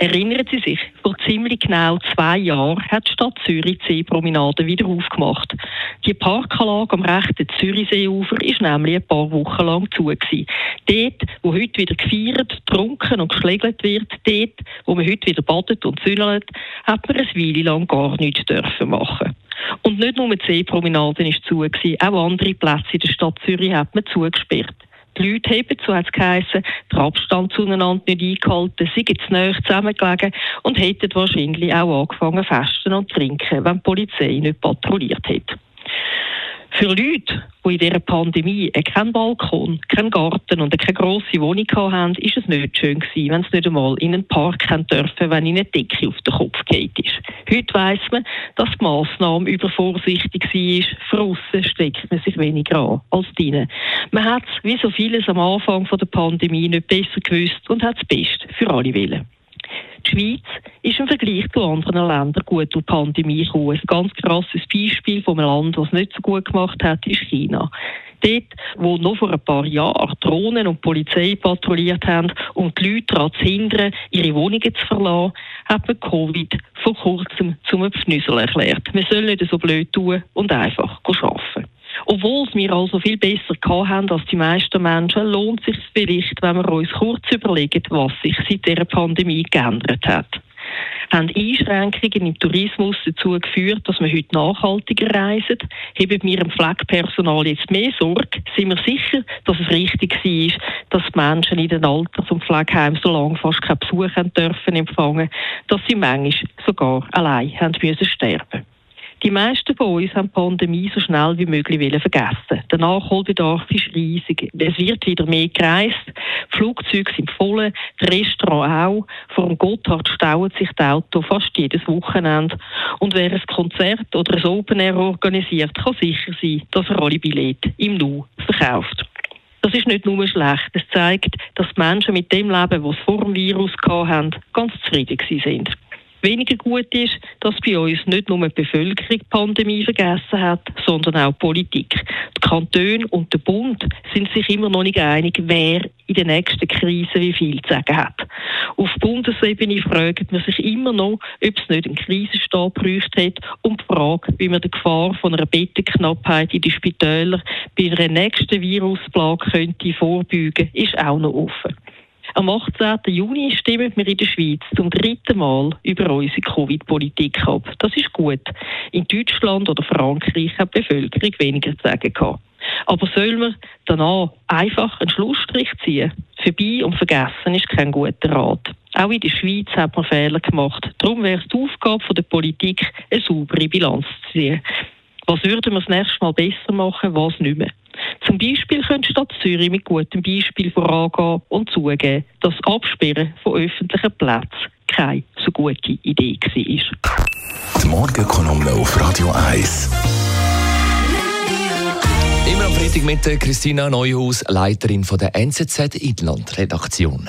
Erinnern Sie sich, vor ziemlich genau zwei Jahren hat die Stadt Zürich die Seepromenade wieder aufgemacht. Die Parkanlage am rechten Zürichseeufer ist nämlich ein paar Wochen lang zu. Gewesen. Dort, wo heute wieder gefeiert, getrunken und geschlägelt wird, dort, wo man heute wieder badet und zündelt, hat man eine Weile lang gar nichts dürfen machen. Und nicht nur die Seepromenade ist zu, gewesen, auch andere Plätze in der Stadt Zürich hat man zugesperrt. Die Leute haben, so hat es geheissen, den Abstand zueinander nicht eingehalten, sind zu nahe zusammengelegen und hätten wahrscheinlich auch angefangen festen und trinken, wenn die Polizei nicht patrouilliert hätte. Für Leute, die in dieser Pandemie keinen Balkon, keinen Garten und keine grosse Wohnung hatten, ist es nicht schön gewesen, wenn sie nicht einmal in einen Park dürfen, wenn ihnen eine Decke auf den Kopf geht ist. Heute weiss man, dass die Massnahme übervorsichtig war. Für aussen steckt man sich weniger an als drinnen. Man hat wie so vieles am Anfang der Pandemie nicht besser gewusst und hat das Beste für alle willen. Die Schweiz ist im Vergleich zu anderen Ländern gut durch die Pandemie gekommen. Ein ganz krasses Beispiel von einem Land, das es nicht so gut gemacht hat, ist China. Dort, wo noch vor ein paar Jahren Drohnen und Polizei patrouilliert haben, um die Leute daran zu hindern, ihre Wohnungen zu verlassen, hat man Covid vor kurzem zum Pfnüssel erklärt. Wir sollen nicht so blöd tun und einfach arbeiten. Obwohl es wir also viel besser haben als die meisten Menschen, lohnt es sich vielleicht, wenn wir uns kurz überlegen, was sich seit dieser Pandemie geändert hat. Haben Einschränkungen im Tourismus dazu geführt, dass wir heute nachhaltiger reisen? Haben wir im Pflegepersonal jetzt mehr Sorge? Sind wir sicher, dass es richtig war, dass die Menschen in den Alters- und Pflegeheimen so lange fast keinen Besuch haben dürfen empfangen, dass sie manchmal sogar allein haben müssen sterben die meisten von uns haben die Pandemie so schnell wie möglich vergessen. Der Nachholbedarf ist riesig. Es wird wieder mehr gereist. Flugzeuge sind voll, die Restaurants auch. Vor dem Gotthard stauen sich die Autos fast jedes Wochenende. Und wer ein Konzert oder ein Open Air organisiert, kann sicher sein, dass er alle Billette im Nu verkauft. Das ist nicht nur schlecht. Es zeigt, dass die Menschen mit dem Leben, was sie vor dem Virus hatten, ganz zufrieden sind. Weniger gut ist, dass bei uns nicht nur die Bevölkerung die Pandemie vergessen hat, sondern auch die Politik. Die Kantone und der Bund sind sich immer noch nicht einig, wer in der nächsten Krise wie viel zu sagen hat. Auf Bundesebene fragt man sich immer noch, ob es nicht einen Krisenstab bräuchte hat und die Frage, wie man der Gefahr von einer Bettenknappheit in den Spitälern bei einer nächsten Virusplage könnte vorbeugen, ist auch noch offen. Am 18. Juni stimmen wir in der Schweiz zum dritten Mal über unsere Covid-Politik ab. Das ist gut. In Deutschland oder Frankreich hat die Bevölkerung weniger zu sagen gehabt. Aber soll man danach einfach einen Schlussstrich ziehen? Vorbei und vergessen ist kein guter Rat. Auch in der Schweiz hat man Fehler gemacht. Darum wäre es die Aufgabe der Politik, eine saubere Bilanz zu ziehen. Was würden wir das nächste Mal besser machen, was nicht mehr? Zum Beispiel könnte die Stadt Zürich mit gutem Beispiel vorangehen und zugeben, dass das Absperren von öffentlichen Plätzen keine so gute Idee war. Die Morgenkolumne auf Radio 1. Immer am Freitag mit Christina Neuhaus, Leiterin der NZZ Inland Redaktion.